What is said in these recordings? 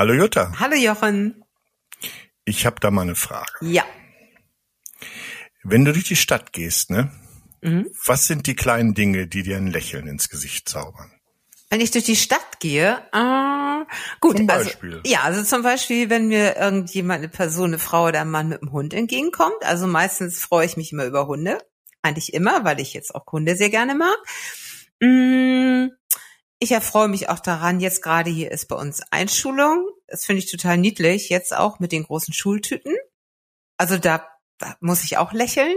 Hallo Jutta. Hallo Jochen. Ich habe da mal eine Frage. Ja. Wenn du durch die Stadt gehst, ne? Mhm. Was sind die kleinen Dinge, die dir ein Lächeln ins Gesicht zaubern? Wenn ich durch die Stadt gehe, äh, gut, zum also, Beispiel. ja, also zum Beispiel, wenn mir irgendjemand, eine Person, eine Frau oder ein Mann mit einem Hund entgegenkommt. Also meistens freue ich mich immer über Hunde. Eigentlich immer, weil ich jetzt auch Hunde sehr gerne mag. Mm, ich erfreue mich auch daran, jetzt gerade hier ist bei uns Einschulung. Das finde ich total niedlich, jetzt auch mit den großen Schultüten. Also da, da muss ich auch lächeln.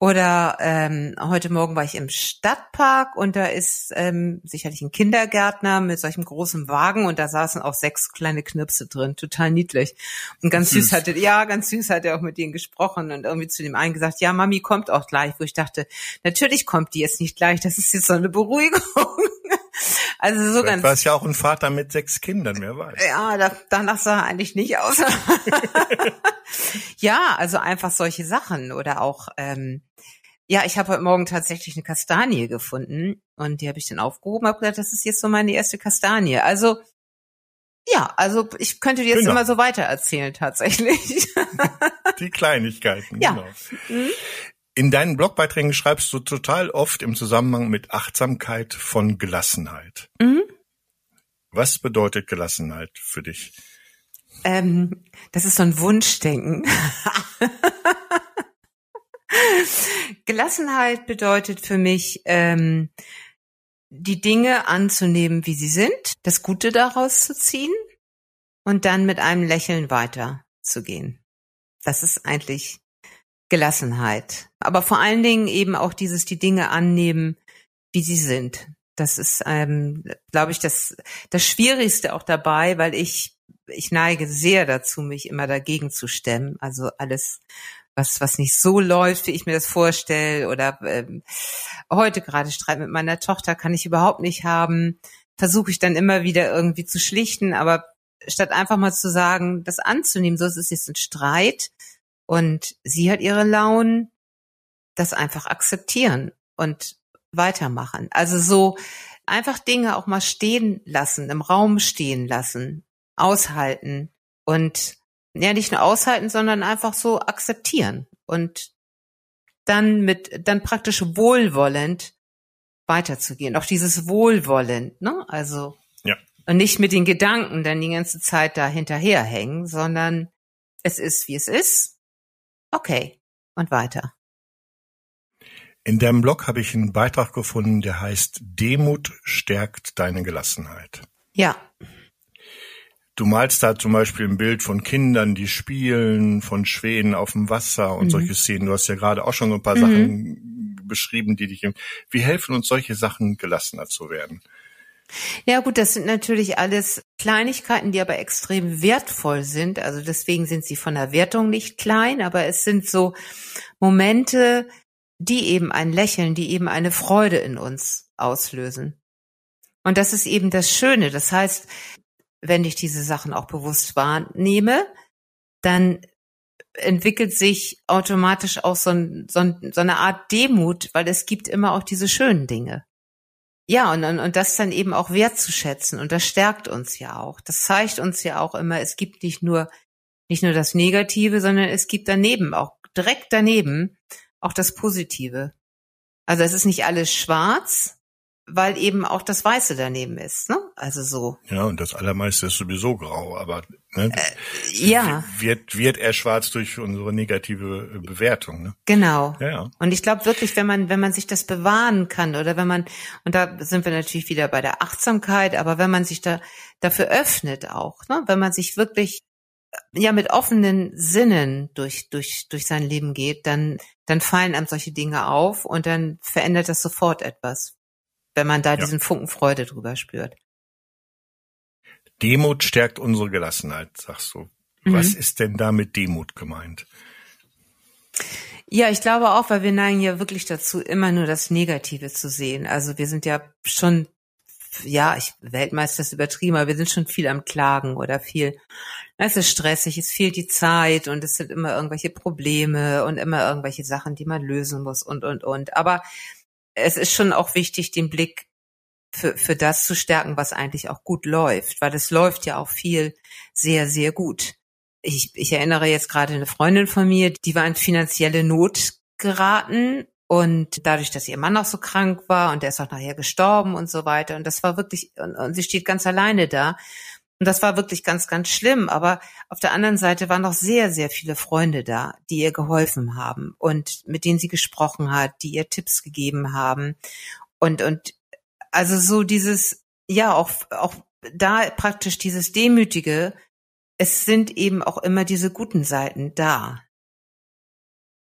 Oder ähm, heute Morgen war ich im Stadtpark und da ist ähm, sicherlich ein Kindergärtner mit solchem großen Wagen und da saßen auch sechs kleine Knirpse drin, total niedlich. Und ganz süß, süß hatte, ja, ganz süß hat er auch mit denen gesprochen und irgendwie zu dem einen gesagt, ja, Mami kommt auch gleich, wo ich dachte, natürlich kommt die jetzt nicht gleich, das ist jetzt so eine Beruhigung. Also so Vielleicht ganz. war es ja auch ein Vater mit sechs Kindern, wer weiß. Ja, da, danach sah er eigentlich nicht aus. ja, also einfach solche Sachen oder auch. Ähm, ja, ich habe heute Morgen tatsächlich eine Kastanie gefunden und die habe ich dann aufgehoben, habe gesagt, das ist jetzt so meine erste Kastanie. Also ja, also ich könnte dir jetzt genau. immer so weiter erzählen tatsächlich. Die Kleinigkeiten, ja. genau. Mhm. In deinen Blogbeiträgen schreibst du total oft im Zusammenhang mit Achtsamkeit von Gelassenheit. Mhm. Was bedeutet Gelassenheit für dich? Ähm, das ist so ein Wunschdenken. Gelassenheit bedeutet für mich, ähm, die Dinge anzunehmen, wie sie sind, das Gute daraus zu ziehen und dann mit einem Lächeln weiterzugehen. Das ist eigentlich Gelassenheit. Aber vor allen Dingen eben auch dieses, die Dinge annehmen, wie sie sind. Das ist, ähm, glaube ich, das, das Schwierigste auch dabei, weil ich, ich neige sehr dazu, mich immer dagegen zu stemmen. Also alles, was, was nicht so läuft, wie ich mir das vorstelle, oder ähm, heute gerade Streit mit meiner Tochter kann ich überhaupt nicht haben, versuche ich dann immer wieder irgendwie zu schlichten, aber statt einfach mal zu sagen, das anzunehmen, so es ist jetzt ein Streit, und sie hat ihre Launen, das einfach akzeptieren und weitermachen. Also so einfach Dinge auch mal stehen lassen, im Raum stehen lassen, aushalten und ja nicht nur aushalten, sondern einfach so akzeptieren und dann mit dann praktisch wohlwollend weiterzugehen. Auch dieses wohlwollend, ne? Also ja. und nicht mit den Gedanken dann die ganze Zeit da hinterherhängen, sondern es ist wie es ist Okay. Und weiter. In deinem Blog habe ich einen Beitrag gefunden, der heißt Demut stärkt deine Gelassenheit. Ja. Du malst da zum Beispiel ein Bild von Kindern, die spielen, von Schwänen auf dem Wasser und mhm. solche Szenen. Du hast ja gerade auch schon so ein paar mhm. Sachen beschrieben, die dich. Wie helfen uns solche Sachen, gelassener zu werden? Ja gut, das sind natürlich alles Kleinigkeiten, die aber extrem wertvoll sind. Also deswegen sind sie von der Wertung nicht klein, aber es sind so Momente, die eben ein Lächeln, die eben eine Freude in uns auslösen. Und das ist eben das Schöne. Das heißt, wenn ich diese Sachen auch bewusst wahrnehme, dann entwickelt sich automatisch auch so, ein, so, ein, so eine Art Demut, weil es gibt immer auch diese schönen Dinge. Ja, und, und, und das dann eben auch wertzuschätzen. Und das stärkt uns ja auch. Das zeigt uns ja auch immer, es gibt nicht nur, nicht nur das Negative, sondern es gibt daneben auch, direkt daneben, auch das Positive. Also es ist nicht alles schwarz, weil eben auch das Weiße daneben ist, ne? Also so. Ja, und das Allermeiste ist sowieso grau, aber ne, äh, ja. wird wird er schwarz durch unsere negative äh, Bewertung, ne? Genau. Ja, ja. Und ich glaube wirklich, wenn man wenn man sich das bewahren kann oder wenn man und da sind wir natürlich wieder bei der Achtsamkeit, aber wenn man sich da dafür öffnet auch, ne, wenn man sich wirklich ja mit offenen Sinnen durch durch durch sein Leben geht, dann dann fallen einem solche Dinge auf und dann verändert das sofort etwas wenn man da ja. diesen Funken Freude drüber spürt. Demut stärkt unsere Gelassenheit, sagst du. Was mhm. ist denn da mit Demut gemeint? Ja, ich glaube auch, weil wir neigen ja wirklich dazu, immer nur das Negative zu sehen. Also wir sind ja schon, ja, ich Weltmeister ist übertrieben, aber wir sind schon viel am Klagen oder viel, es ist stressig, es fehlt die Zeit und es sind immer irgendwelche Probleme und immer irgendwelche Sachen, die man lösen muss und, und, und. Aber es ist schon auch wichtig, den Blick für, für das zu stärken, was eigentlich auch gut läuft, weil es läuft ja auch viel sehr, sehr gut. Ich, ich erinnere jetzt gerade eine Freundin von mir, die war in finanzielle Not geraten und dadurch, dass ihr Mann auch so krank war und der ist auch nachher gestorben und so weiter. Und das war wirklich, und, und sie steht ganz alleine da. Und das war wirklich ganz, ganz schlimm. Aber auf der anderen Seite waren noch sehr, sehr viele Freunde da, die ihr geholfen haben und mit denen sie gesprochen hat, die ihr Tipps gegeben haben. Und, und also so dieses, ja, auch, auch da praktisch dieses Demütige, es sind eben auch immer diese guten Seiten da.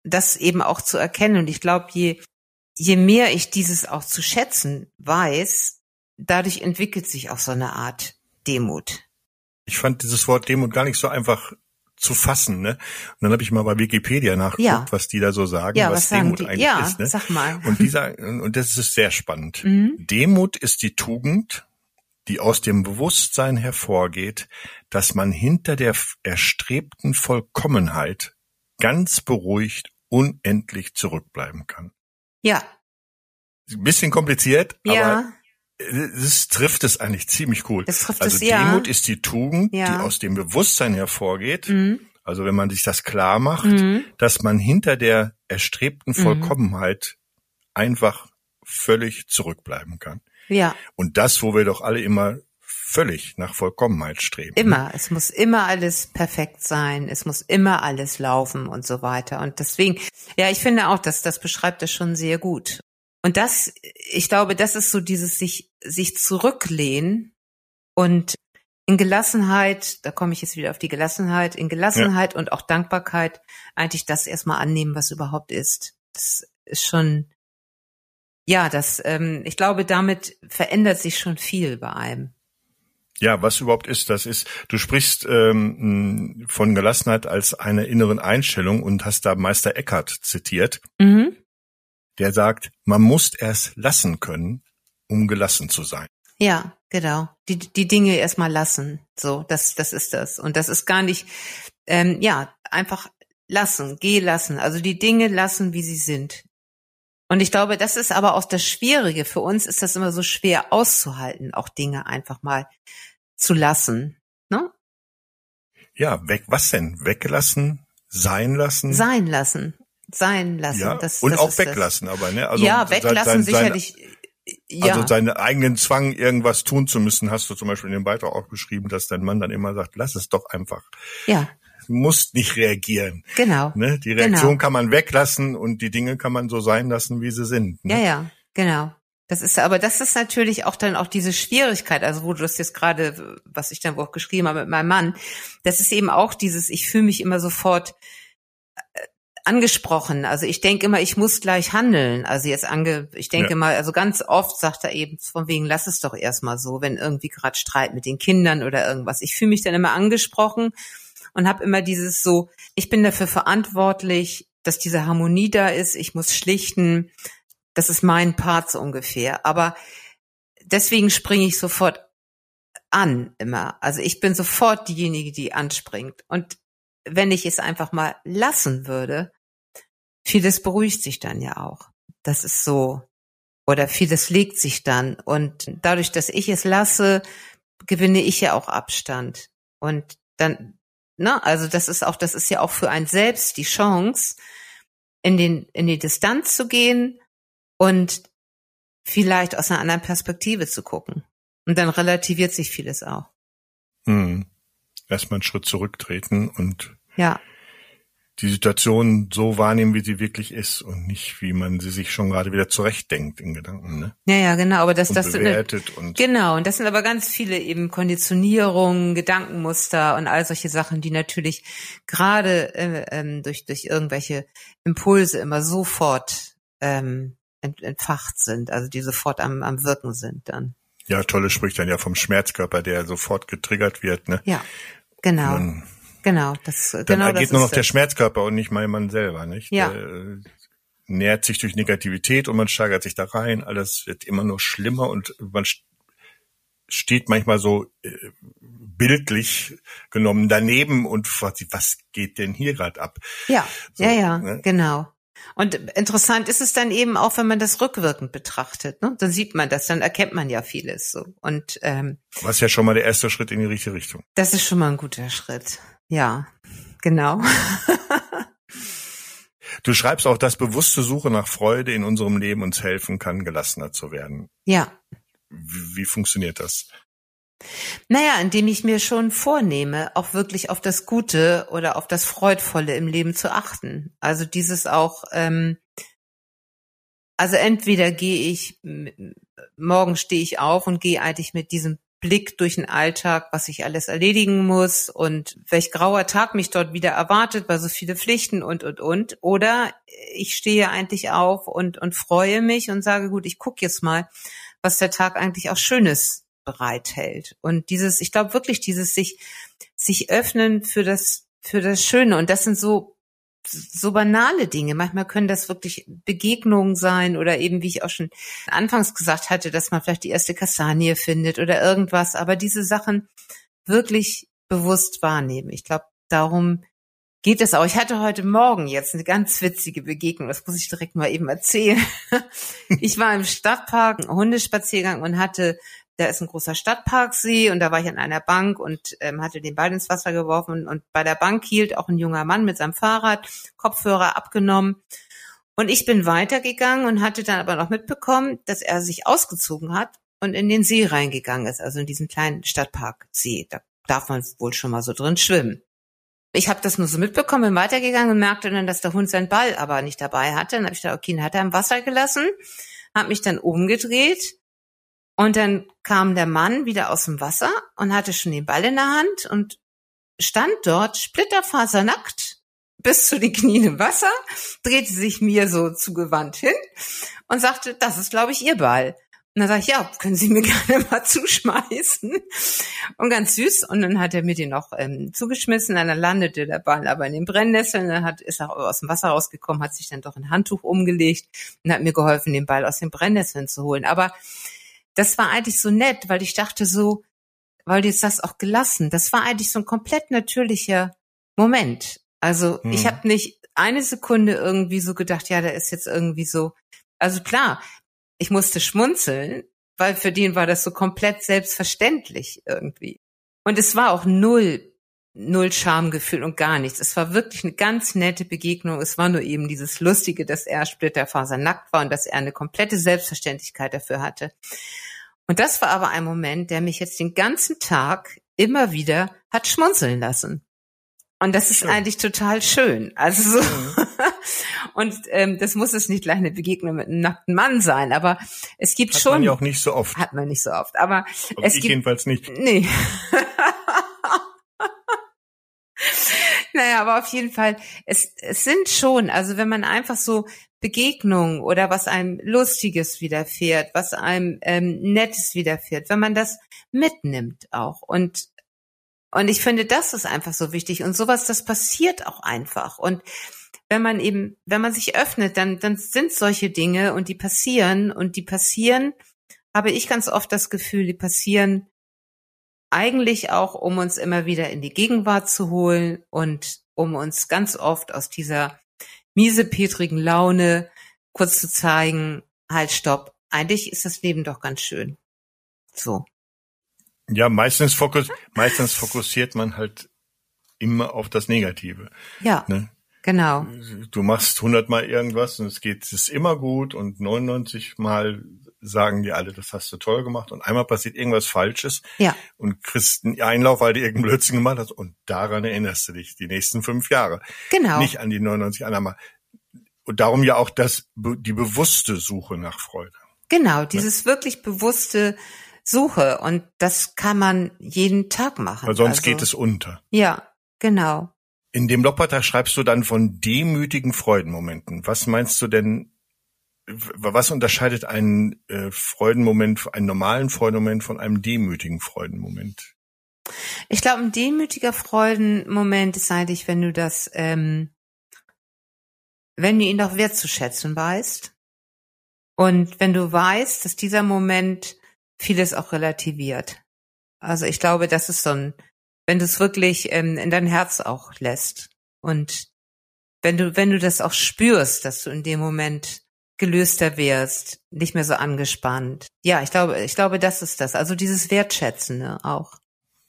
Das eben auch zu erkennen. Und ich glaube, je, je mehr ich dieses auch zu schätzen weiß, dadurch entwickelt sich auch so eine Art Demut. Ich fand dieses Wort Demut gar nicht so einfach zu fassen, ne? Und dann habe ich mal bei Wikipedia nachgeguckt, ja. was die da so sagen, ja, was, was Demut die? eigentlich ja, ist. Ne? Sag mal. Und dieser und das ist sehr spannend. Mhm. Demut ist die Tugend, die aus dem Bewusstsein hervorgeht, dass man hinter der erstrebten Vollkommenheit ganz beruhigt unendlich zurückbleiben kann. Ja. Ein bisschen kompliziert, ja. aber das trifft es eigentlich ziemlich cool. Das trifft also es, ja. Demut ist die Tugend, Ja. die aus dem Bewusstsein hervorgeht. Mhm. Also wenn man sich das klar macht, Mhm. dass man hinter der erstrebten Mhm. Vollkommenheit einfach völlig zurückbleiben kann. Ja, Und das, wo wir doch alle immer völlig nach Vollkommenheit streben. immer. Es muss immer alles perfekt sein. Es muss immer alles laufen und so weiter. Und deswegen, ja, ich finde auch, dass das beschreibt das schon sehr gut. Und das, ich glaube, das ist so dieses sich, sich zurücklehnen und in Gelassenheit, da komme ich jetzt wieder auf die Gelassenheit, in Gelassenheit und auch Dankbarkeit eigentlich das erstmal annehmen, was überhaupt ist. Das ist schon, ja, das, ähm, ich glaube, damit verändert sich schon viel bei einem. Ja, was überhaupt ist, das ist, du sprichst ähm, von Gelassenheit als einer inneren Einstellung und hast da Meister Eckhart zitiert, Mhm. Der sagt, man muss erst lassen können, um gelassen zu sein. Ja, genau. Die, die Dinge erstmal lassen. So, das, das ist das. Und das ist gar nicht, ähm, ja, einfach lassen, geh lassen. Also die Dinge lassen, wie sie sind. Und ich glaube, das ist aber auch das Schwierige. Für uns ist das immer so schwer auszuhalten, auch Dinge einfach mal zu lassen. Ne? Ja, weg, was denn? Weggelassen, sein lassen? Sein lassen. Sein lassen. ja, das, und das auch ist das. weglassen, aber ne? Also ja, sein- weglassen sein- sicherlich. ja. Also seinen eigenen Zwang, irgendwas tun zu müssen, hast du zum Beispiel in dem Beitrag auch geschrieben, dass dein Mann dann immer sagt, lass es doch einfach. ja, Du musst nicht reagieren. genau. Ne? Die Reaktion Genau. kann man weglassen und die Dinge kann man so sein lassen, wie sie sind. Ne? Ja, ja, genau. Das ist, aber das ist natürlich auch dann auch diese Schwierigkeit, also wo du das jetzt gerade, was ich dann auch geschrieben habe mit meinem Mann, das ist eben auch dieses, ich fühle mich immer sofort äh, angesprochen. Also ich denke immer, ich muss gleich handeln. Also jetzt ange, ich denke Ja. mal, also ganz oft sagt er eben von wegen, lass es doch erstmal so, wenn irgendwie gerade Streit mit den Kindern oder irgendwas. Ich fühle mich dann immer angesprochen und habe immer dieses so, ich bin dafür verantwortlich, dass diese Harmonie da ist, ich muss schlichten, das ist mein Part so ungefähr. Aber deswegen springe ich sofort an immer. Also ich bin sofort diejenige, die anspringt. Und wenn ich es einfach mal lassen würde, vieles beruhigt sich dann ja auch. Das ist so. Oder vieles legt sich dann. Und dadurch, dass ich es lasse, gewinne ich ja auch Abstand. Und dann, na, also das ist auch, das ist ja auch für einen selbst die Chance, in den, in die Distanz zu gehen und vielleicht aus einer anderen Perspektive zu gucken. Und dann relativiert sich vieles auch. Hm. Erstmal einen Schritt zurücktreten und Ja, die Situation so wahrnehmen, wie sie wirklich ist und nicht, wie man sie sich schon gerade wieder zurechtdenkt in Gedanken, ne? ja, ja, genau. Aber das, Und das bewertet und Genau, und das sind aber ganz viele eben Konditionierungen, Gedankenmuster und all solche Sachen, die natürlich gerade äh, ähm, durch, durch irgendwelche Impulse immer sofort ähm, ent, entfacht sind, also die sofort am, am Wirken sind dann. ja, Tolle spricht dann ja vom Schmerzkörper, der sofort getriggert wird, ne? Ja, genau, Dann, genau. Das, dann genau agiert das nur noch der. Schmerzkörper und nicht mein Mann selber, nicht? Ja. Der, äh, nährt sich durch Negativität und man steigert sich da rein. Alles wird immer nur schlimmer und man st- steht manchmal so äh, bildlich genommen daneben und fragt sich, was geht denn hier gerade ab? Ja, So, ja, ja, ne? genau. Und interessant ist es dann eben auch, wenn man das rückwirkend betrachtet. Ne? Dann sieht man das, dann erkennt man ja vieles so. Und ähm, was ja schon mal der erste Schritt in die richtige Richtung. Das ist schon mal ein guter Schritt. Ja, genau. du schreibst auch, dass bewusste Suche nach Freude in unserem Leben uns helfen kann, gelassener zu werden. Ja. Wie, wie funktioniert das? Naja, indem ich mir schon vornehme, auch wirklich auf das Gute oder auf das Freudvolle im Leben zu achten. Also dieses auch, ähm, also entweder gehe ich, morgen stehe ich auf und gehe eigentlich mit diesem Blick durch den Alltag, was ich alles erledigen muss und welch grauer Tag mich dort wieder erwartet, weil so viele Pflichten und, und, und. Oder ich stehe eigentlich auf und, und freue mich und sage, gut, ich gucke jetzt mal, was der Tag eigentlich auch Schönes bereithält. Und dieses, ich glaube wirklich, dieses sich, sich öffnen für das, für das Schöne. Und das sind so, so banale Dinge. Manchmal können das wirklich Begegnungen sein oder eben, wie ich auch schon anfangs gesagt hatte, dass man vielleicht die erste Kastanie findet oder irgendwas. Aber diese Sachen wirklich bewusst wahrnehmen. Ich glaube, darum geht es auch. Ich hatte heute Morgen jetzt eine ganz witzige Begegnung. Das muss ich direkt mal eben erzählen. Ich war im Stadtpark, Hundespaziergang und hatte da ist ein großer Stadtparksee und da war ich an einer Bank und ähm, hatte den Ball ins Wasser geworfen und bei der Bank hielt auch ein junger Mann mit seinem Fahrrad, Kopfhörer abgenommen. Und ich bin weitergegangen und hatte dann aber noch mitbekommen, dass er sich ausgezogen hat und in den See reingegangen ist, also in diesen kleinen Stadtparksee. Da darf man wohl schon mal so drin schwimmen. Ich habe das nur so mitbekommen, bin weitergegangen und merkte dann, dass der Hund seinen Ball aber nicht dabei hatte. Dann habe ich gedacht, okay, dann hat er im Wasser gelassen, habe mich dann umgedreht und dann kam der Mann wieder aus dem Wasser und hatte schon den Ball in der Hand und stand dort splitterfasernackt bis zu den Knien im Wasser, drehte sich mir so zugewandt hin und sagte, das ist, glaube ich, Ihr Ball. Und dann sage ich, ja, können Sie mir gerne mal zuschmeißen. Und ganz süß. Und dann hat er mir den noch ähm, zugeschmissen. dann landete der Ball aber in den Brennnesseln. Dann hat, ist er aus dem Wasser rausgekommen, hat sich dann doch ein Handtuch umgelegt und hat mir geholfen, den Ball aus den Brennnesseln zu holen. Aber das war eigentlich so nett, weil ich dachte so, weil du jetzt das auch gelassen, das war eigentlich so ein komplett natürlicher Moment. Also hm. ich habe nicht eine Sekunde irgendwie so gedacht, ja, da ist jetzt irgendwie so. Also klar, ich musste schmunzeln, weil für den war das so komplett selbstverständlich irgendwie. Und es war auch null null Schamgefühl und gar nichts. Es war wirklich eine ganz nette Begegnung. Es war nur eben dieses Lustige, dass er Splitterfaser nackt war und dass er eine komplette Selbstverständlichkeit dafür hatte. Und das war aber ein Moment, der mich jetzt den ganzen Tag immer wieder hat schmunzeln lassen. Und das ist schön. eigentlich total schön. Also so. Mhm. und ähm, das muss es nicht gleich eine Begegnung mit einem nackten Mann sein, aber es gibt hat schon. Hat man ja auch nicht so oft. Hat man nicht so oft. Aber also es ich gibt jedenfalls nicht. Nee. Naja, aber auf jeden Fall, es, es sind schon, also wenn man einfach so Begegnungen oder was einem Lustiges widerfährt, was einem ähm, Nettes widerfährt, wenn man das mitnimmt auch. Und, und ich finde, das ist einfach so wichtig. Und sowas, das passiert auch einfach. Und wenn man eben, wenn man sich öffnet, dann, dann sind solche Dinge und die passieren und die passieren, habe ich ganz oft das Gefühl, die passieren eigentlich auch, um uns immer wieder in die Gegenwart zu holen und um uns ganz oft aus dieser miesepetrigen Laune kurz zu zeigen, halt, stopp. Eigentlich ist das Leben doch ganz schön. So. Ja, meistens, fokus, meistens fokussiert man halt immer auf das Negative. Ja. Ne? Genau. Du machst hundertmal irgendwas und es geht, es ist immer gut und 99 Mal sagen die alle, das hast du toll gemacht und einmal passiert irgendwas Falsches ja. und kriegst einen Einlauf, weil du irgendeinen Blödsinn gemacht hast und daran erinnerst du dich die nächsten fünf Jahre. Genau. Nicht an die 99 andermal. Und darum ja auch das, die bewusste Suche nach Freude. Genau, dieses ne? wirklich bewusste Suche und das kann man jeden Tag machen. Weil sonst also, geht es unter. Ja, genau. In dem Blogbeitrag schreibst du dann von demütigen Freudenmomenten. Was meinst du denn was unterscheidet einen äh, Freudenmoment, einen normalen Freudenmoment von einem demütigen Freudenmoment? Ich glaube, ein demütiger Freudenmoment ist eigentlich, wenn du das, ähm, wenn du ihn doch wertzuschätzen weißt und wenn du weißt, dass dieser Moment vieles auch relativiert. Also ich glaube, das ist so ein, wenn du es wirklich ähm, in dein Herz auch lässt und wenn du, wenn du das auch spürst, dass du in dem Moment gelöster wirst, nicht mehr so angespannt. Ja, ich glaube, ich glaube, das ist das. Also dieses Wertschätzende auch.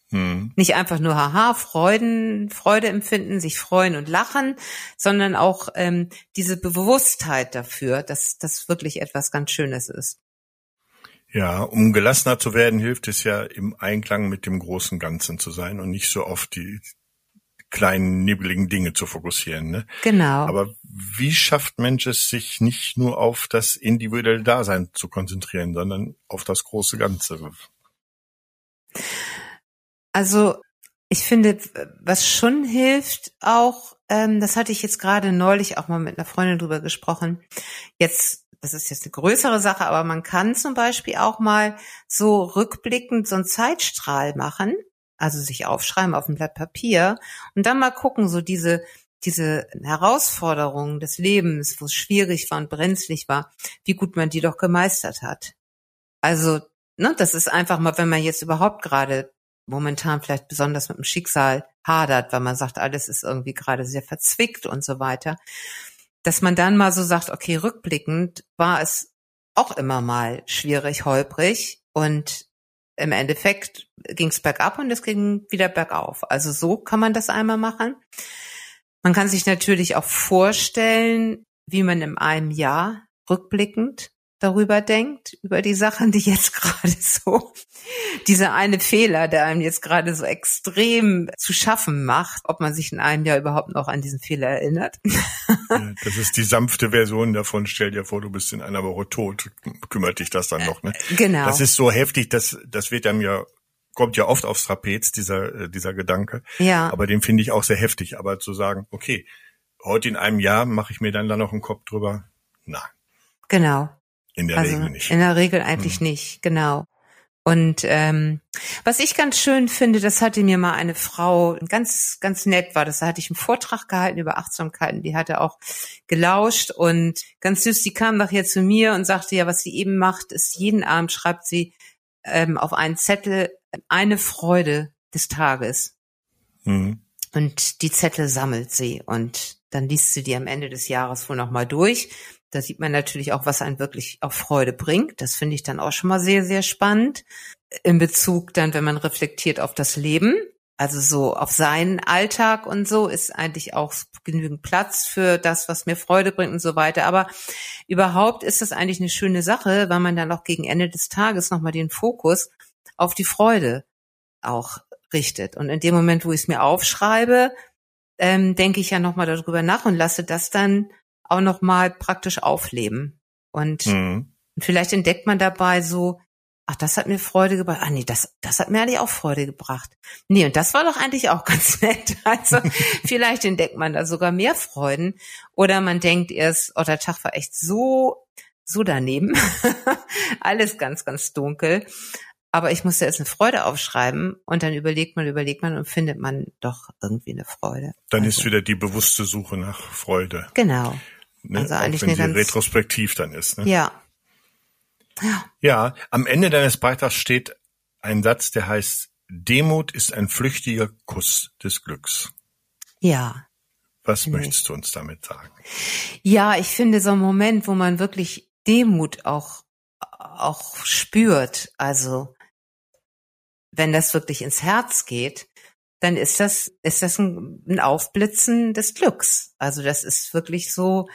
Hm. Nicht einfach nur haha, Freuden, Freude empfinden, sich freuen und lachen, sondern auch ähm, diese Bewusstheit dafür, dass das wirklich etwas ganz Schönes ist. Ja, um gelassener zu werden, hilft es ja im Einklang mit dem großen Ganzen zu sein und nicht so oft die kleinen nibbeligen Dinge zu fokussieren. Ne? Genau. Aber wie schafft Mensch es, sich nicht nur auf das individuelle Dasein zu konzentrieren, sondern auf das große Ganze? Also ich finde, was schon hilft auch, ähm, das hatte ich jetzt gerade neulich auch mal mit einer Freundin drüber gesprochen. Jetzt, das ist jetzt eine größere Sache, aber man kann zum Beispiel auch mal so rückblickend so einen Zeitstrahl machen, also sich aufschreiben auf ein Blatt Papier und dann mal gucken, so diese diese Herausforderungen des Lebens, wo es schwierig war und brenzlig war, wie gut man die doch gemeistert hat. Also, ne, das ist einfach mal, wenn man jetzt überhaupt gerade momentan vielleicht besonders mit dem Schicksal hadert, weil man sagt, alles ist irgendwie gerade sehr verzwickt und so weiter, dass man dann mal so sagt, okay, rückblickend war es auch immer mal schwierig, holprig und im Endeffekt ging es bergab und es ging wieder bergauf. Also so kann man das einmal machen. Man kann sich natürlich auch vorstellen, wie man in einem Jahr rückblickend darüber denkt, über die Sachen, die jetzt gerade so, dieser eine Fehler, der einem jetzt gerade so extrem zu schaffen macht, ob man sich in einem Jahr überhaupt noch an diesen Fehler erinnert. Ja, das ist die sanfte Version davon. Stell dir vor, du bist in einer Woche tot. Kümmert dich das dann noch, ne? Genau. Das ist so heftig, das, das wird einem ja kommt ja oft aufs Trapez, dieser, äh, dieser Gedanke. Ja. Aber den finde ich auch sehr heftig. Aber zu sagen, okay, heute in einem Jahr mache ich mir dann da noch einen Kopf drüber. Na. Genau. In der also Regel nicht. In der Regel eigentlich hm. nicht, genau. Und ähm, was ich ganz schön finde, das hatte mir mal eine Frau, ganz, ganz nett war, das da hatte ich einen Vortrag gehalten über Achtsamkeiten, die hatte auch gelauscht und ganz süß, die kam nachher zu mir und sagte, ja, was sie eben macht, ist jeden Abend schreibt sie ähm, auf einen Zettel eine Freude des Tages. Mhm. Und die Zettel sammelt sie und dann liest sie die am Ende des Jahres wohl nochmal durch da sieht man natürlich auch, was einen wirklich auch Freude bringt. Das finde ich dann auch schon mal sehr, sehr spannend. In Bezug dann, wenn man reflektiert auf das Leben, also so auf seinen Alltag und so, ist eigentlich auch genügend Platz für das, was mir Freude bringt und so weiter. Aber überhaupt ist das eigentlich eine schöne Sache, weil man dann auch gegen Ende des Tages nochmal den Fokus auf die Freude auch richtet. Und in dem Moment, wo ich es mir aufschreibe, ähm, denke ich ja nochmal darüber nach und lasse das dann auch noch mal praktisch aufleben. Und mhm. vielleicht entdeckt man dabei so, ach, das hat mir Freude gebracht. Ah, nee, das, das hat mir eigentlich auch Freude gebracht. Nee, und das war doch eigentlich auch ganz nett. Also vielleicht entdeckt man da sogar mehr Freuden. Oder man denkt erst, oh, der Tag war echt so, so daneben. Alles ganz, ganz dunkel. Aber ich musste jetzt eine Freude aufschreiben und dann überlegt man, überlegt man und findet man doch irgendwie eine Freude. Dann also. ist wieder die bewusste Suche nach Freude. Genau. Ne? Also eigentlich Auch wenn eine ganz retrospektiv dann ist. Ne? Ja. ja. Ja, am Ende deines Beitrags steht ein Satz, der heißt, Demut ist ein flüchtiger Kuss des Glücks. Ja. Was möchtest ich. du uns damit sagen? Ja, ich finde so ein Moment, wo man wirklich Demut auch, auch spürt, also wenn das wirklich ins Herz geht, dann ist das, ist das ein, ein Aufblitzen des Glücks. Also das ist wirklich so,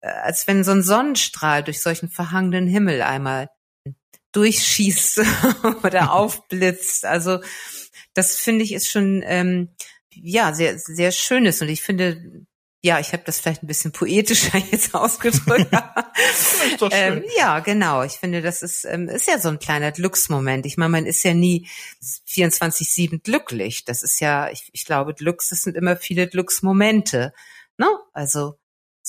als wenn so ein Sonnenstrahl durch solchen verhangenen Himmel einmal durchschießt oder aufblitzt. Also das finde ich ist schon ähm, ja sehr sehr schönes und ich finde ja, ich habe das vielleicht ein bisschen poetischer jetzt ausgedrückt. ähm, ja, genau. Ich finde, das ist, ähm, ist ja so ein kleiner Glücksmoment. Ich meine, man ist ja nie 24-7 glücklich. Das ist ja, ich, ich glaube, Glücks, das sind immer viele Glücksmomente. Ne? Also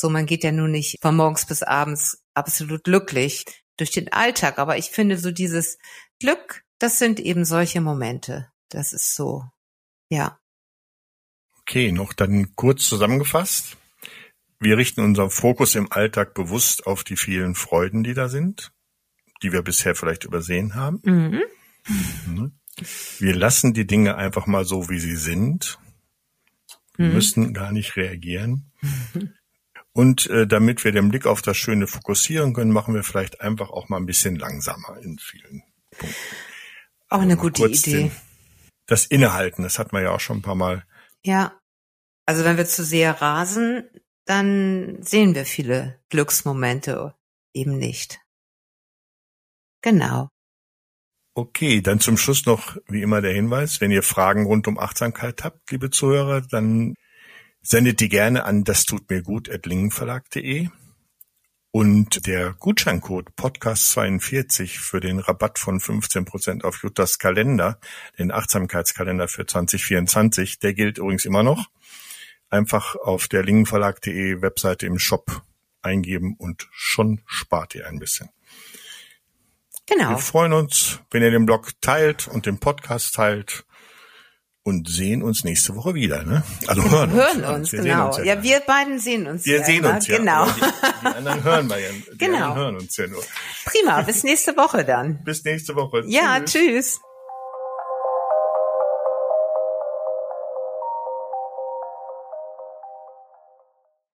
so, man geht ja nun nicht von morgens bis abends absolut glücklich durch den Alltag. Aber ich finde so dieses Glück, das sind eben solche Momente. Das ist so, ja. Okay, noch dann kurz zusammengefasst. Wir richten unseren Fokus im Alltag bewusst auf die vielen Freuden, die da sind, die wir bisher vielleicht übersehen haben. Mhm. mhm. Wir lassen die Dinge einfach mal so, wie sie sind. Wir mhm. müssen gar nicht reagieren. Und äh, damit wir den Blick auf das Schöne fokussieren können, machen wir vielleicht einfach auch mal ein bisschen langsamer in vielen Punkten. Auch eine gute Idee. Den, das Innehalten, das hat man ja auch schon ein paar Mal. Ja. Also wenn wir zu sehr rasen, dann sehen wir viele Glücksmomente eben nicht. Genau. Okay, dann zum Schluss noch wie immer der Hinweis, wenn ihr Fragen rund um Achtsamkeit habt, liebe Zuhörer, dann sendet die gerne an das tut mir gut at lingenverlag.de und der Gutscheincode Podcast42 für den Rabatt von 15% auf Juttas Kalender, den Achtsamkeitskalender für 2024, der gilt übrigens immer noch. Einfach auf der lingenverlag.de Webseite im Shop eingeben und schon spart ihr ein bisschen. Genau. Wir freuen uns, wenn ihr den Blog teilt und den Podcast teilt und sehen uns nächste Woche wieder. Ne? Also hören, hören uns. uns. genau. Uns ja, ja, wir beiden sehen uns. Wir ja sehen immer. uns ja. Genau. Die, die, anderen hören wir ja. Die genau. hören uns ja nur. Prima. Bis nächste Woche dann. Bis nächste Woche. Ja, tschüss. tschüss.